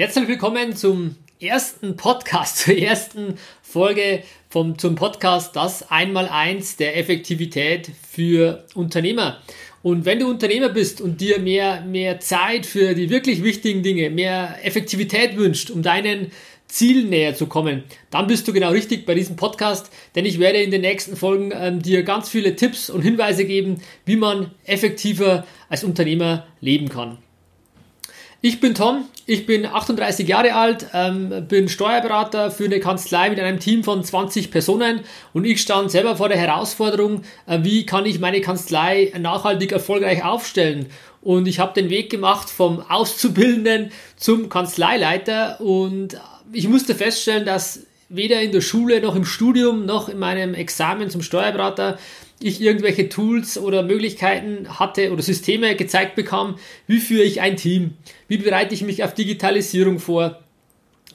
Herzlich willkommen zum ersten Podcast, zur ersten Folge vom, zum Podcast Das Einmaleins der Effektivität für Unternehmer. Und wenn du Unternehmer bist und dir mehr, mehr Zeit für die wirklich wichtigen Dinge, mehr Effektivität wünscht, um deinen Zielen näher zu kommen, dann bist du genau richtig bei diesem Podcast, denn ich werde in den nächsten Folgen ähm, dir ganz viele Tipps und Hinweise geben, wie man effektiver als Unternehmer leben kann. Ich bin Tom, ich bin 38 Jahre alt, ähm, bin Steuerberater für eine Kanzlei mit einem Team von 20 Personen und ich stand selber vor der Herausforderung, äh, wie kann ich meine Kanzlei nachhaltig erfolgreich aufstellen. Und ich habe den Weg gemacht vom Auszubildenden zum Kanzleileiter und ich musste feststellen, dass weder in der Schule noch im Studium noch in meinem Examen zum Steuerberater ich irgendwelche Tools oder Möglichkeiten hatte oder Systeme gezeigt bekam, wie führe ich ein Team, wie bereite ich mich auf Digitalisierung vor,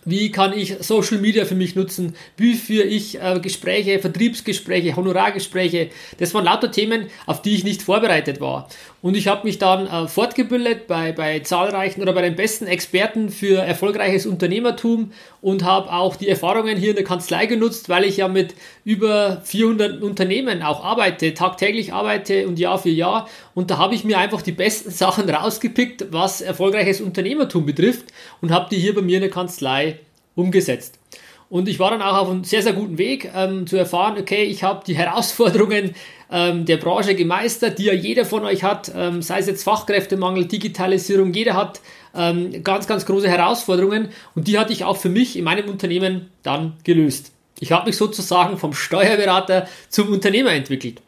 wie kann ich Social Media für mich nutzen? Wie führe ich äh, Gespräche, Vertriebsgespräche, Honorargespräche? Das waren lauter Themen, auf die ich nicht vorbereitet war. Und ich habe mich dann äh, fortgebildet bei, bei zahlreichen oder bei den besten Experten für erfolgreiches Unternehmertum und habe auch die Erfahrungen hier in der Kanzlei genutzt, weil ich ja mit über 400 Unternehmen auch arbeite, tagtäglich arbeite und Jahr für Jahr. Und da habe ich mir einfach die besten Sachen rausgepickt, was erfolgreiches Unternehmertum betrifft und habe die hier bei mir in der Kanzlei umgesetzt. Und ich war dann auch auf einem sehr, sehr guten Weg ähm, zu erfahren, okay, ich habe die Herausforderungen ähm, der Branche gemeistert, die ja jeder von euch hat, ähm, sei es jetzt Fachkräftemangel, Digitalisierung, jeder hat ähm, ganz, ganz große Herausforderungen und die hatte ich auch für mich in meinem Unternehmen dann gelöst. Ich habe mich sozusagen vom Steuerberater zum Unternehmer entwickelt.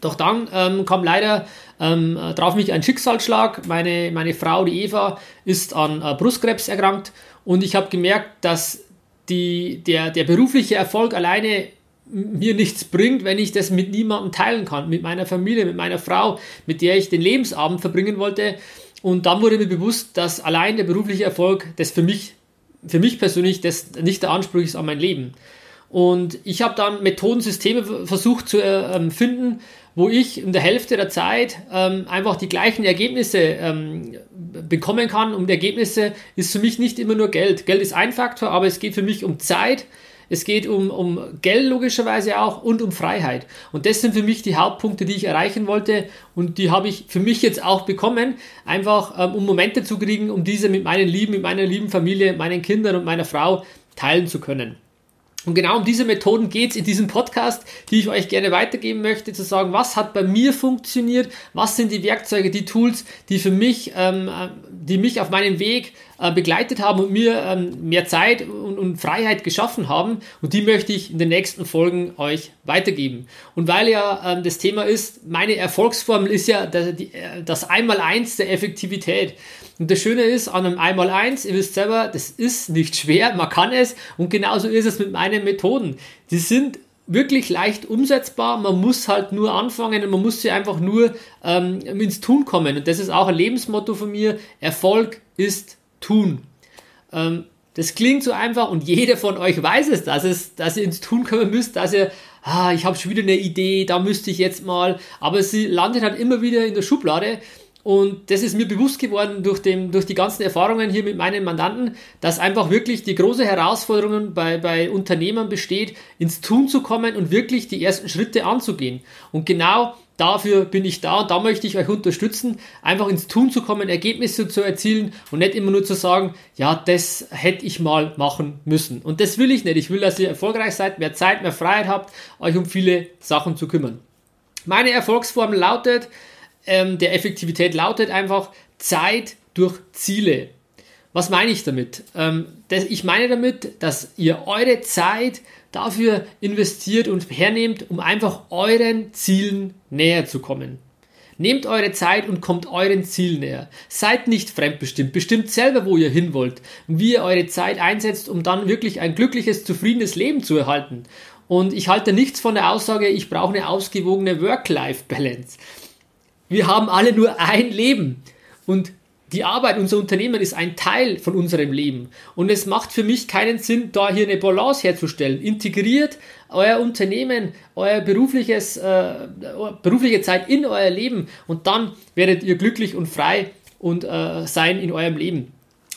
Doch dann ähm, kam leider ähm, drauf mich ein Schicksalsschlag. Meine, meine Frau, die Eva, ist an äh, Brustkrebs erkrankt und ich habe gemerkt, dass die, der, der berufliche Erfolg alleine mir nichts bringt, wenn ich das mit niemandem teilen kann, mit meiner Familie, mit meiner Frau, mit der ich den Lebensabend verbringen wollte. Und dann wurde mir bewusst, dass allein der berufliche Erfolg das für mich, für mich persönlich das nicht der Anspruch ist an mein Leben. Und ich habe dann Methodensysteme versucht zu äh, finden, wo ich in der Hälfte der Zeit ähm, einfach die gleichen Ergebnisse ähm, bekommen kann. Und Ergebnisse ist für mich nicht immer nur Geld. Geld ist ein Faktor, aber es geht für mich um Zeit. Es geht um, um Geld logischerweise auch und um Freiheit. Und das sind für mich die Hauptpunkte, die ich erreichen wollte. Und die habe ich für mich jetzt auch bekommen, einfach ähm, um Momente zu kriegen, um diese mit meinen Lieben, mit meiner lieben Familie, meinen Kindern und meiner Frau teilen zu können. Und genau um diese Methoden geht es in diesem Podcast, die ich euch gerne weitergeben möchte, zu sagen, was hat bei mir funktioniert, was sind die Werkzeuge, die Tools, die für mich, ähm, äh, die mich auf meinem Weg äh, begleitet haben und mir ähm, mehr Zeit und, Freiheit geschaffen haben. Und die möchte ich in den nächsten Folgen euch weitergeben. Und weil ja ähm, das Thema ist, meine Erfolgsformel ist ja das, äh, das Einmaleins der Effektivität. Und das Schöne ist an einem Einmaleins, ihr wisst selber, das ist nicht schwer, man kann es. Und genauso ist es mit meinen Methoden. Die sind wirklich leicht umsetzbar. Man muss halt nur anfangen und man muss sie einfach nur ähm, ins Tun kommen. Und das ist auch ein Lebensmotto von mir. Erfolg ist tun. Ähm, das klingt so einfach und jeder von euch weiß es, dass, es, dass ihr ins Tun kommen müsst, dass ihr, ah, ich habe schon wieder eine Idee, da müsste ich jetzt mal, aber sie landet halt immer wieder in der Schublade und das ist mir bewusst geworden durch, den, durch die ganzen Erfahrungen hier mit meinen Mandanten, dass einfach wirklich die große Herausforderung bei, bei Unternehmern besteht, ins Tun zu kommen und wirklich die ersten Schritte anzugehen. Und genau dafür bin ich da und da möchte ich euch unterstützen, einfach ins Tun zu kommen, Ergebnisse zu erzielen und nicht immer nur zu sagen, ja, das hätte ich mal machen müssen. Und das will ich nicht. Ich will, dass ihr erfolgreich seid, mehr Zeit, mehr Freiheit habt, euch um viele Sachen zu kümmern. Meine Erfolgsformel lautet, ähm, der Effektivität lautet einfach Zeit durch Ziele. Was meine ich damit? Ähm, das, ich meine damit, dass ihr eure Zeit dafür investiert und hernehmt, um einfach euren Zielen näher zu kommen. Nehmt eure Zeit und kommt euren Zielen näher. Seid nicht fremdbestimmt. Bestimmt selber, wo ihr hin wollt wie ihr eure Zeit einsetzt, um dann wirklich ein glückliches, zufriedenes Leben zu erhalten. Und ich halte nichts von der Aussage, ich brauche eine ausgewogene Work-Life-Balance. Wir haben alle nur ein Leben. Und die Arbeit, unser Unternehmen ist ein Teil von unserem Leben. Und es macht für mich keinen Sinn, da hier eine Balance herzustellen. Integriert euer Unternehmen, euer berufliches, äh, berufliche Zeit in euer Leben und dann werdet ihr glücklich und frei und äh, sein in eurem Leben.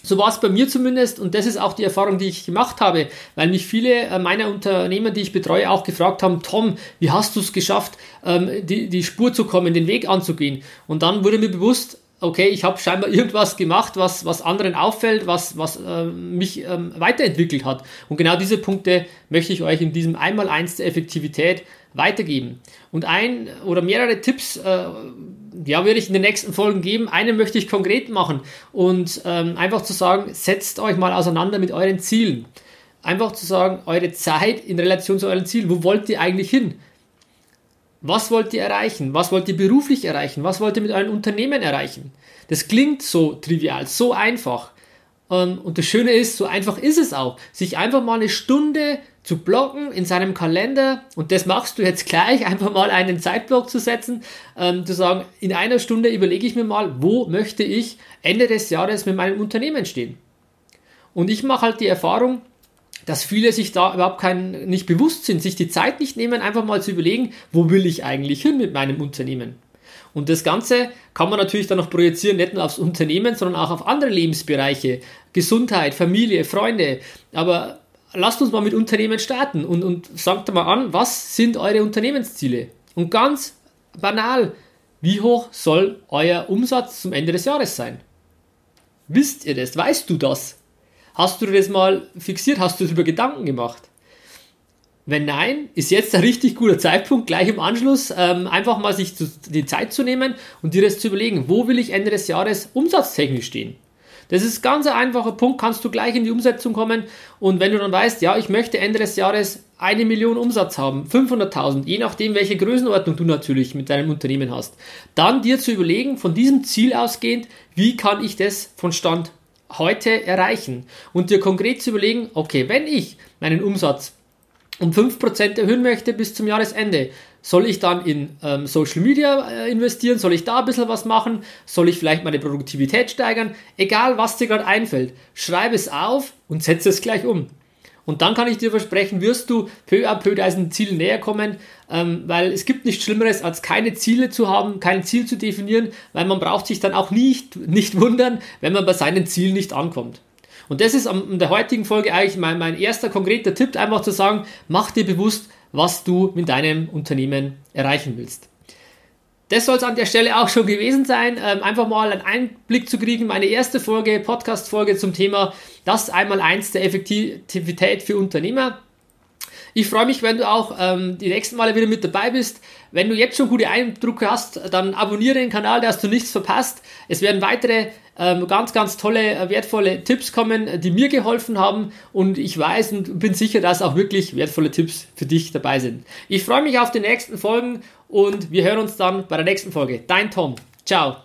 So war es bei mir zumindest und das ist auch die Erfahrung, die ich gemacht habe, weil mich viele äh, meiner Unternehmer, die ich betreue, auch gefragt haben, Tom, wie hast du es geschafft, ähm, die, die Spur zu kommen, den Weg anzugehen? Und dann wurde mir bewusst, okay, ich habe scheinbar irgendwas gemacht, was, was anderen auffällt, was, was äh, mich ähm, weiterentwickelt hat. Und genau diese Punkte möchte ich euch in diesem Einmaleins der Effektivität weitergeben. Und ein oder mehrere Tipps, äh, ja, würde ich in den nächsten Folgen geben. Einen möchte ich konkret machen und ähm, einfach zu sagen, setzt euch mal auseinander mit euren Zielen. Einfach zu sagen, eure Zeit in Relation zu euren Zielen. Wo wollt ihr eigentlich hin? Was wollt ihr erreichen? Was wollt ihr beruflich erreichen? Was wollt ihr mit eurem Unternehmen erreichen? Das klingt so trivial, so einfach. Ähm, und das Schöne ist, so einfach ist es auch, sich einfach mal eine Stunde zu blocken in seinem Kalender und das machst du jetzt gleich, einfach mal einen Zeitblock zu setzen, ähm, zu sagen, in einer Stunde überlege ich mir mal, wo möchte ich Ende des Jahres mit meinem Unternehmen stehen. Und ich mache halt die Erfahrung, dass viele sich da überhaupt kein, nicht bewusst sind, sich die Zeit nicht nehmen, einfach mal zu überlegen, wo will ich eigentlich hin mit meinem Unternehmen. Und das Ganze kann man natürlich dann noch projizieren, nicht nur aufs Unternehmen, sondern auch auf andere Lebensbereiche, Gesundheit, Familie, Freunde. Aber lasst uns mal mit Unternehmen starten und, und sagt mal an, was sind eure Unternehmensziele? Und ganz banal, wie hoch soll euer Umsatz zum Ende des Jahres sein? Wisst ihr das? Weißt du das? Hast du das mal fixiert? Hast du darüber Gedanken gemacht? Wenn nein, ist jetzt ein richtig guter Zeitpunkt, gleich im Anschluss ähm, einfach mal sich zu, die Zeit zu nehmen und dir das zu überlegen, wo will ich Ende des Jahres umsatztechnisch stehen? Das ist ganz ein einfacher Punkt, kannst du gleich in die Umsetzung kommen und wenn du dann weißt, ja, ich möchte Ende des Jahres eine Million Umsatz haben, 500.000, je nachdem, welche Größenordnung du natürlich mit deinem Unternehmen hast, dann dir zu überlegen, von diesem Ziel ausgehend, wie kann ich das von Stand heute erreichen und dir konkret zu überlegen, okay, wenn ich meinen Umsatz um 5% erhöhen möchte bis zum Jahresende, soll ich dann in ähm, Social Media äh, investieren? Soll ich da ein bisschen was machen? Soll ich vielleicht meine Produktivität steigern? Egal, was dir gerade einfällt, schreibe es auf und setze es gleich um. Und dann kann ich dir versprechen, wirst du peu à peu deinen Zielen näher kommen, ähm, weil es gibt nichts Schlimmeres, als keine Ziele zu haben, kein Ziel zu definieren, weil man braucht sich dann auch nicht, nicht wundern, wenn man bei seinen Zielen nicht ankommt. Und das ist in der heutigen Folge eigentlich mein, mein erster konkreter Tipp, einfach zu sagen, mach dir bewusst, was du mit deinem Unternehmen erreichen willst. Das soll es an der Stelle auch schon gewesen sein. Ähm, einfach mal einen Einblick zu kriegen. Meine erste Folge, Podcast-Folge zum Thema das einmal eins der Effektivität für Unternehmer. Ich freue mich, wenn du auch ähm, die nächsten Male wieder mit dabei bist. Wenn du jetzt schon gute Eindrücke hast, dann abonniere den Kanal, dass du nichts verpasst. Es werden weitere ganz, ganz tolle, äh, wertvolle Tipps kommen, die mir geholfen haben. Und ich weiß und bin sicher, dass auch wirklich wertvolle Tipps für dich dabei sind. Ich freue mich auf die nächsten Folgen und wir hören uns dann bei der nächsten Folge. Dein Tom. Ciao.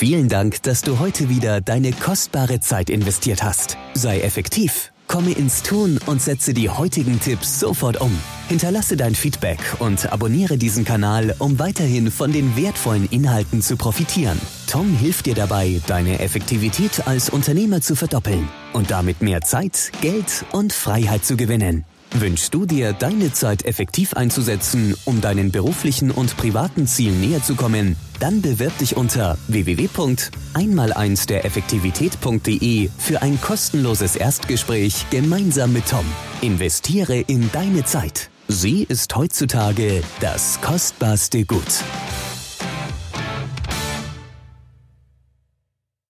Vielen Dank, dass du heute wieder deine kostbare Zeit investiert hast. Sei effektiv, komme ins Tun und setze die heutigen Tipps sofort um. Hinterlasse dein Feedback und abonniere diesen Kanal, um weiterhin von den wertvollen Inhalten zu profitieren. Tom hilft dir dabei, deine Effektivität als Unternehmer zu verdoppeln und damit mehr Zeit, Geld und Freiheit zu gewinnen. Wünschst du dir, deine Zeit effektiv einzusetzen, um deinen beruflichen und privaten Zielen näher zu kommen? Dann bewirb dich unter www.einmal1 der Effektivität.de für ein kostenloses Erstgespräch gemeinsam mit Tom. Investiere in deine Zeit. Sie ist heutzutage das kostbarste Gut.